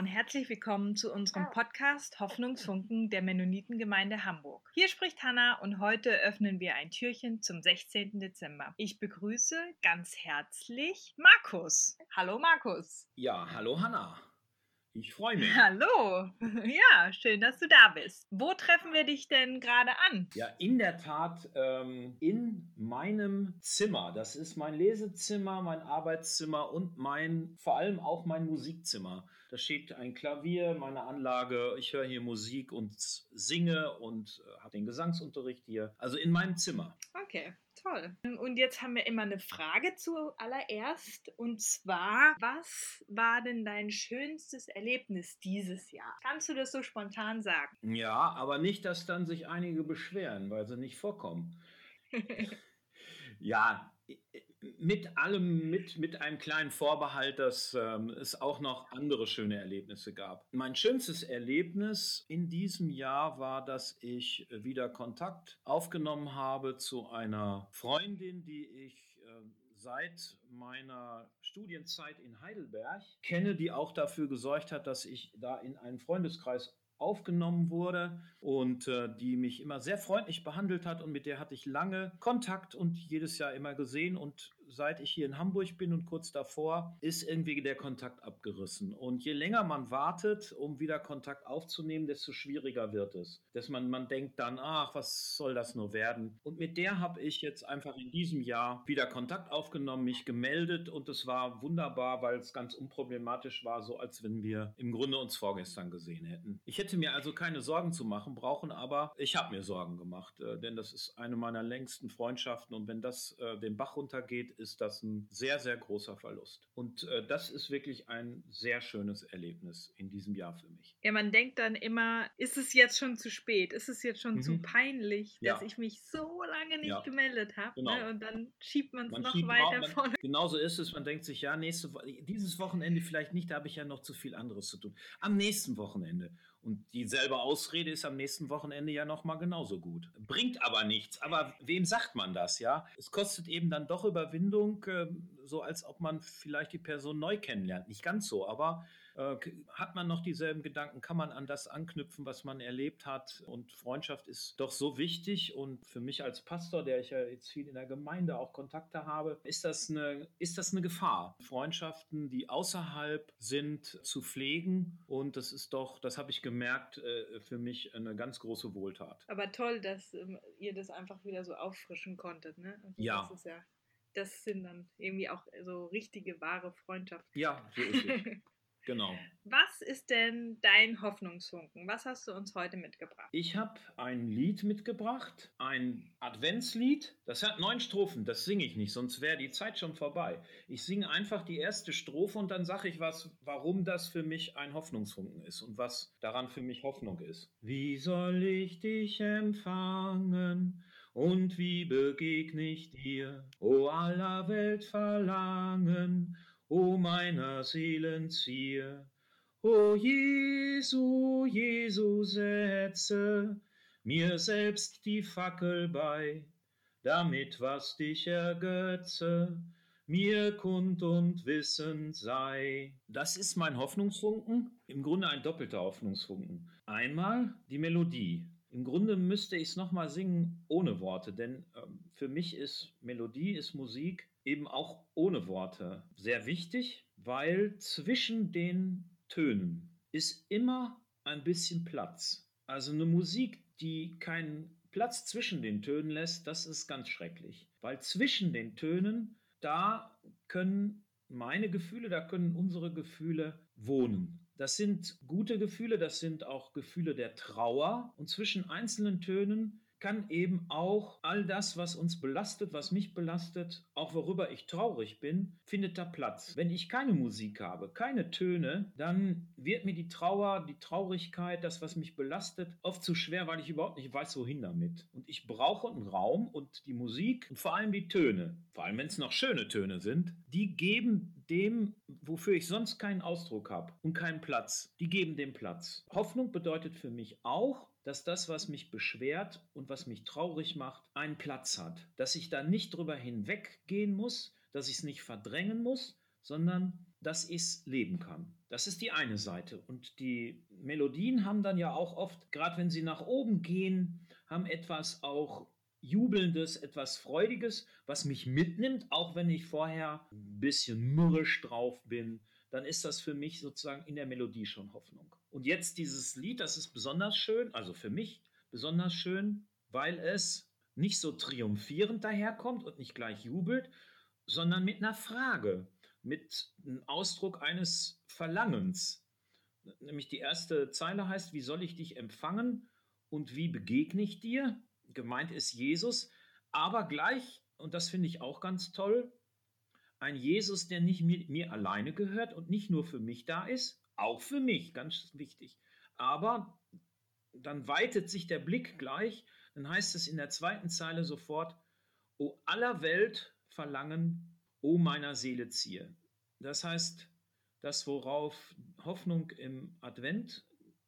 und herzlich willkommen zu unserem Podcast Hoffnungsfunken der Mennonitengemeinde Hamburg. Hier spricht Hanna und heute öffnen wir ein Türchen zum 16. Dezember. Ich begrüße ganz herzlich Markus. Hallo Markus. Ja, hallo Hanna. Ich freue mich. Hallo. Ja, schön, dass du da bist. Wo treffen wir dich denn gerade an? Ja, in der Tat ähm, in meinem Zimmer. Das ist mein Lesezimmer, mein Arbeitszimmer und mein, vor allem auch mein Musikzimmer. Da steht ein Klavier, meine Anlage. Ich höre hier Musik und singe und äh, habe den Gesangsunterricht hier. Also in meinem Zimmer. Okay. Toll. Und jetzt haben wir immer eine Frage zuallererst. Und zwar, was war denn dein schönstes Erlebnis dieses Jahr? Kannst du das so spontan sagen? Ja, aber nicht, dass dann sich einige beschweren, weil sie nicht vorkommen. ja, mit allem, mit, mit einem kleinen Vorbehalt, dass ähm, es auch noch andere schöne Erlebnisse gab. Mein schönstes Erlebnis in diesem Jahr war, dass ich wieder Kontakt aufgenommen habe zu einer Freundin, die ich äh, seit meiner Studienzeit in Heidelberg kenne, die auch dafür gesorgt hat, dass ich da in einen Freundeskreis aufgenommen wurde und äh, die mich immer sehr freundlich behandelt hat und mit der hatte ich lange Kontakt und jedes Jahr immer gesehen und seit ich hier in Hamburg bin und kurz davor, ist irgendwie der Kontakt abgerissen. Und je länger man wartet, um wieder Kontakt aufzunehmen, desto schwieriger wird es. Dass man, man denkt dann, ach, was soll das nur werden? Und mit der habe ich jetzt einfach in diesem Jahr wieder Kontakt aufgenommen, mich gemeldet und es war wunderbar, weil es ganz unproblematisch war, so als wenn wir im Grunde uns vorgestern gesehen hätten. Ich hätte mir also keine Sorgen zu machen brauchen, aber ich habe mir Sorgen gemacht, äh, denn das ist eine meiner längsten Freundschaften und wenn das äh, den Bach runtergeht, ist das ein sehr, sehr großer Verlust. Und äh, das ist wirklich ein sehr schönes Erlebnis in diesem Jahr für mich. Ja, man denkt dann immer, ist es jetzt schon zu spät? Ist es jetzt schon mhm. zu peinlich, dass ja. ich mich so lange nicht ja. gemeldet habe? Ne? Genau. Ne? Und dann schiebt man es noch weiter vorne. Genauso ist es. Man denkt sich, ja, nächste, dieses Wochenende vielleicht nicht, da habe ich ja noch zu viel anderes zu tun. Am nächsten Wochenende. Und dieselbe Ausrede ist am nächsten Wochenende ja nochmal genauso gut. Bringt aber nichts. Aber wem sagt man das, ja? Es kostet eben dann doch Überwindung, ähm, so als ob man vielleicht die Person neu kennenlernt. Nicht ganz so, aber äh, hat man noch dieselben Gedanken? Kann man an das anknüpfen, was man erlebt hat? Und Freundschaft ist doch so wichtig. Und für mich als Pastor, der ich ja jetzt viel in der Gemeinde auch Kontakte habe, ist das eine, ist das eine Gefahr. Freundschaften, die außerhalb sind, zu pflegen. Und das ist doch, das habe ich gemerkt, äh, für mich eine ganz große Wohltat. Aber toll, dass ähm, ihr das einfach wieder so auffrischen konntet. Ne? Also ja. Das, ja. das sind dann irgendwie auch so richtige, wahre Freundschaften. Ja, so ist es. Genau. Was ist denn dein Hoffnungsfunken? Was hast du uns heute mitgebracht? Ich habe ein Lied mitgebracht, ein Adventslied. Das hat neun Strophen, das singe ich nicht, sonst wäre die Zeit schon vorbei. Ich singe einfach die erste Strophe und dann sage ich was, warum das für mich ein Hoffnungsfunken ist und was daran für mich Hoffnung ist. Wie soll ich dich empfangen? Und wie begegne ich dir, o aller Welt Verlangen? O meiner Seelen Zier. O Jesu, Jesu, setze mir selbst die Fackel bei, damit was dich ergötze, mir kund und wissend sei. Das ist mein Hoffnungsfunken, im Grunde ein doppelter Hoffnungsfunken. Einmal die Melodie. Im Grunde müsste ich es nochmal singen ohne Worte, denn äh, für mich ist Melodie, ist Musik eben auch ohne Worte sehr wichtig, weil zwischen den Tönen ist immer ein bisschen Platz. Also eine Musik, die keinen Platz zwischen den Tönen lässt, das ist ganz schrecklich. Weil zwischen den Tönen, da können meine Gefühle, da können unsere Gefühle wohnen. Das sind gute Gefühle, das sind auch Gefühle der Trauer. Und zwischen einzelnen Tönen kann eben auch all das, was uns belastet, was mich belastet, auch worüber ich traurig bin, findet da Platz. Wenn ich keine Musik habe, keine Töne, dann wird mir die Trauer, die Traurigkeit, das, was mich belastet, oft zu schwer, weil ich überhaupt nicht weiß, wohin damit. Und ich brauche einen Raum und die Musik und vor allem die Töne, vor allem wenn es noch schöne Töne sind, die geben dem, wofür ich sonst keinen Ausdruck habe und keinen Platz, die geben dem Platz. Hoffnung bedeutet für mich auch, dass das, was mich beschwert und was mich traurig macht, einen Platz hat. Dass ich da nicht drüber hinweggehen muss, dass ich es nicht verdrängen muss, sondern dass ich es leben kann. Das ist die eine Seite. Und die Melodien haben dann ja auch oft, gerade wenn sie nach oben gehen, haben etwas auch Jubelndes, etwas Freudiges, was mich mitnimmt, auch wenn ich vorher ein bisschen mürrisch drauf bin, dann ist das für mich sozusagen in der Melodie schon Hoffnung. Und jetzt dieses Lied, das ist besonders schön, also für mich besonders schön, weil es nicht so triumphierend daherkommt und nicht gleich jubelt, sondern mit einer Frage, mit einem Ausdruck eines Verlangens. Nämlich die erste Zeile heißt, wie soll ich dich empfangen und wie begegne ich dir? Gemeint ist Jesus, aber gleich, und das finde ich auch ganz toll, ein Jesus, der nicht mir, mir alleine gehört und nicht nur für mich da ist, auch für mich, ganz wichtig. Aber dann weitet sich der Blick gleich, dann heißt es in der zweiten Zeile sofort, O aller Welt Verlangen, O meiner Seele ziehe. Das heißt, das, worauf Hoffnung im Advent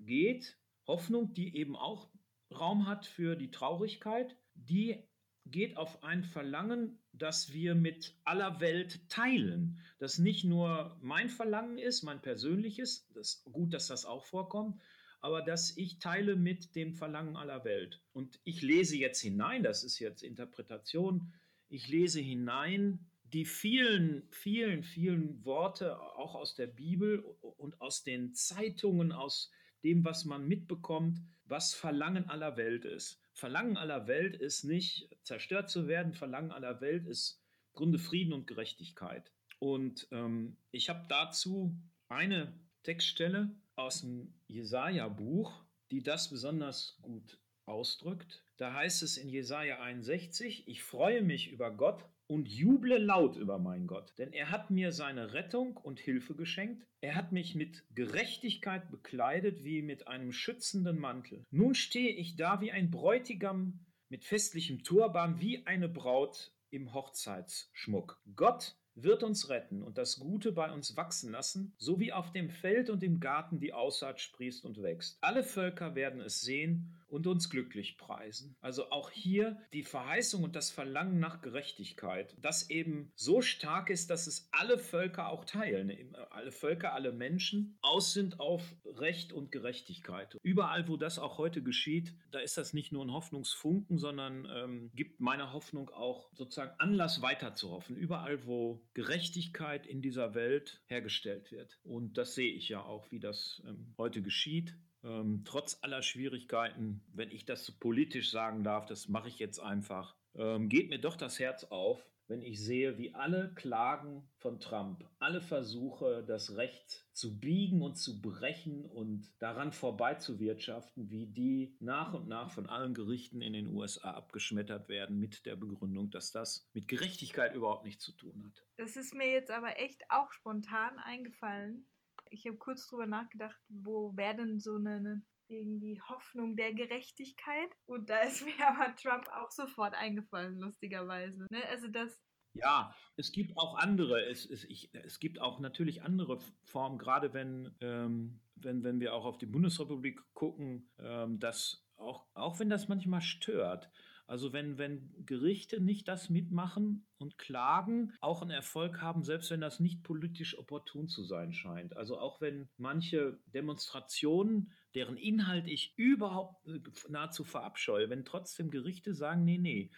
geht, Hoffnung, die eben auch Raum hat für die Traurigkeit, die geht auf ein Verlangen, das wir mit aller Welt teilen. Das nicht nur mein Verlangen ist, mein persönliches, das gut, dass das auch vorkommt, aber dass ich teile mit dem Verlangen aller Welt. Und ich lese jetzt hinein, das ist jetzt Interpretation, ich lese hinein die vielen, vielen, vielen Worte auch aus der Bibel und aus den Zeitungen, aus dem, was man mitbekommt, was Verlangen aller Welt ist. Verlangen aller Welt ist nicht zerstört zu werden, Verlangen aller Welt ist Grunde Frieden und Gerechtigkeit. Und ähm, ich habe dazu eine Textstelle aus dem Jesaja-Buch, die das besonders gut ausdrückt. Da heißt es in Jesaja 61, ich freue mich über Gott und juble laut über meinen Gott, denn er hat mir seine Rettung und Hilfe geschenkt. Er hat mich mit Gerechtigkeit bekleidet wie mit einem schützenden Mantel. Nun stehe ich da wie ein Bräutigam mit festlichem Turban, wie eine Braut im Hochzeitsschmuck. Gott wird uns retten und das Gute bei uns wachsen lassen, so wie auf dem Feld und im Garten die Aussaat sprießt und wächst. Alle Völker werden es sehen und uns glücklich preisen. Also auch hier die Verheißung und das Verlangen nach Gerechtigkeit, das eben so stark ist, dass es alle Völker auch teilen. Alle Völker, alle Menschen aus sind auf Recht und Gerechtigkeit. Überall, wo das auch heute geschieht, da ist das nicht nur ein Hoffnungsfunken, sondern ähm, gibt meiner Hoffnung auch sozusagen Anlass weiter zu hoffen. Überall, wo Gerechtigkeit in dieser Welt hergestellt wird. Und das sehe ich ja auch, wie das ähm, heute geschieht. Ähm, trotz aller Schwierigkeiten, wenn ich das politisch sagen darf, das mache ich jetzt einfach, ähm, geht mir doch das Herz auf, wenn ich sehe, wie alle Klagen von Trump, alle Versuche, das Recht zu biegen und zu brechen und daran vorbeizuwirtschaften, wie die nach und nach von allen Gerichten in den USA abgeschmettert werden mit der Begründung, dass das mit Gerechtigkeit überhaupt nichts zu tun hat. Das ist mir jetzt aber echt auch spontan eingefallen. Ich habe kurz drüber nachgedacht, wo wäre denn so eine irgendwie Hoffnung der Gerechtigkeit. Und da ist mir aber Trump auch sofort eingefallen, lustigerweise. Ne? Also das. Ja, es gibt auch andere. Es, es, ich, es gibt auch natürlich andere Formen, gerade wenn, ähm, wenn, wenn wir auch auf die Bundesrepublik gucken, ähm, dass auch, auch wenn das manchmal stört, also wenn, wenn Gerichte nicht das mitmachen und klagen, auch einen Erfolg haben, selbst wenn das nicht politisch opportun zu sein scheint. Also auch wenn manche Demonstrationen, deren Inhalt ich überhaupt äh, nahezu verabscheue, wenn trotzdem Gerichte sagen, nee, nee,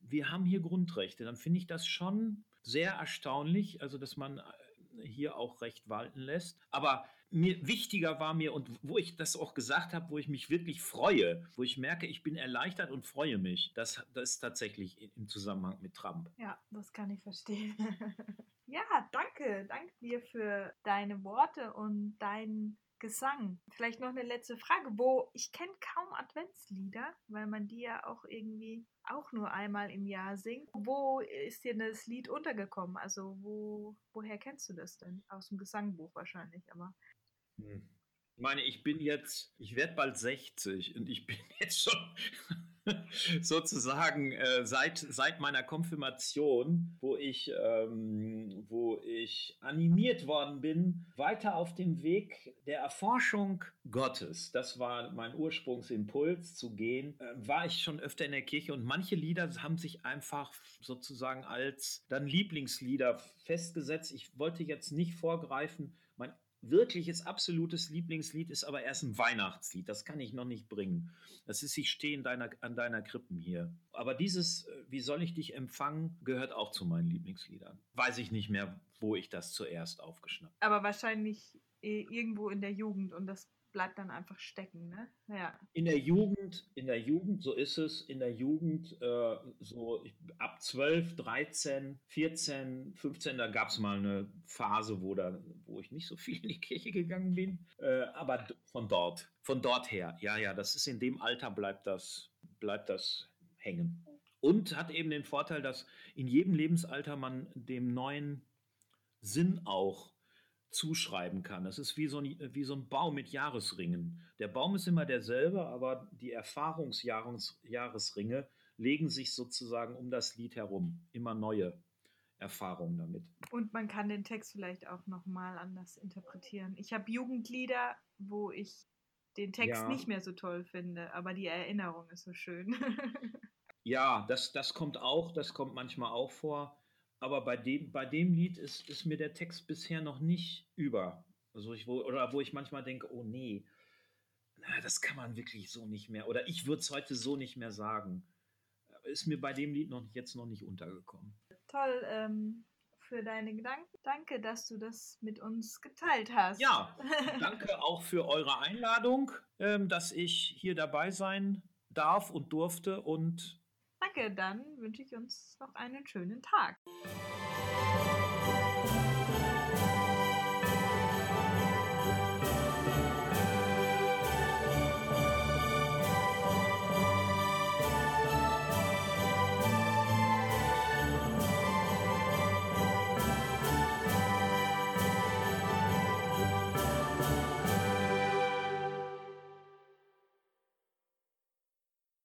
wir haben hier Grundrechte, dann finde ich das schon sehr erstaunlich, also dass man äh, hier auch Recht walten lässt. Aber mir wichtiger war mir und wo ich das auch gesagt habe, wo ich mich wirklich freue, wo ich merke, ich bin erleichtert und freue mich, das, das ist tatsächlich im Zusammenhang mit Trump. Ja, das kann ich verstehen. Ja, danke. Danke dir für deine Worte und deinen Gesang. Vielleicht noch eine letzte Frage, wo ich kenne kaum Adventslieder, weil man die ja auch irgendwie auch nur einmal im Jahr singt. Wo ist dir das Lied untergekommen? Also wo, woher kennst du das denn? Aus dem Gesangbuch wahrscheinlich, aber. Hm. Ich meine, ich bin jetzt, ich werde bald 60 und ich bin jetzt schon sozusagen äh, seit, seit meiner Konfirmation, wo ich, ähm, wo ich animiert worden bin, weiter auf dem Weg der Erforschung Gottes. Das war mein Ursprungsimpuls zu gehen. Äh, war ich schon öfter in der Kirche und manche Lieder haben sich einfach sozusagen als dann Lieblingslieder festgesetzt. Ich wollte jetzt nicht vorgreifen. Wirkliches, absolutes Lieblingslied ist aber erst ein Weihnachtslied. Das kann ich noch nicht bringen. Das ist Ich stehe in deiner, an deiner Krippen hier. Aber dieses äh, Wie soll ich dich empfangen gehört auch zu meinen Lieblingsliedern. Weiß ich nicht mehr, wo ich das zuerst aufgeschnappt Aber wahrscheinlich äh, irgendwo in der Jugend und das bleibt dann einfach stecken, ne? Ja. In der Jugend, in der Jugend, so ist es, in der Jugend, äh, so ab 12, 13, 14, 15, da gab es mal eine Phase, wo, da, wo ich nicht so viel in die Kirche gegangen bin. Äh, aber von dort, von dort her, ja, ja, das ist in dem Alter bleibt das, bleibt das hängen. Und hat eben den Vorteil, dass in jedem Lebensalter man dem neuen Sinn auch zuschreiben kann. Das ist wie so, ein, wie so ein Baum mit Jahresringen. Der Baum ist immer derselbe, aber die Erfahrungsjahresringe legen sich sozusagen um das Lied herum. Immer neue Erfahrungen damit. Und man kann den Text vielleicht auch nochmal anders interpretieren. Ich habe Jugendlieder, wo ich den Text ja. nicht mehr so toll finde, aber die Erinnerung ist so schön. ja, das, das kommt auch, das kommt manchmal auch vor aber bei dem, bei dem Lied ist, ist mir der Text bisher noch nicht über. Also ich, wo, oder wo ich manchmal denke, oh nee, na, das kann man wirklich so nicht mehr. Oder ich würde es heute so nicht mehr sagen. Ist mir bei dem Lied noch jetzt noch nicht untergekommen. Toll ähm, für deine Gedanken. Danke, dass du das mit uns geteilt hast. Ja, danke auch für eure Einladung, ähm, dass ich hier dabei sein darf und durfte und Danke, dann wünsche ich uns noch einen schönen Tag.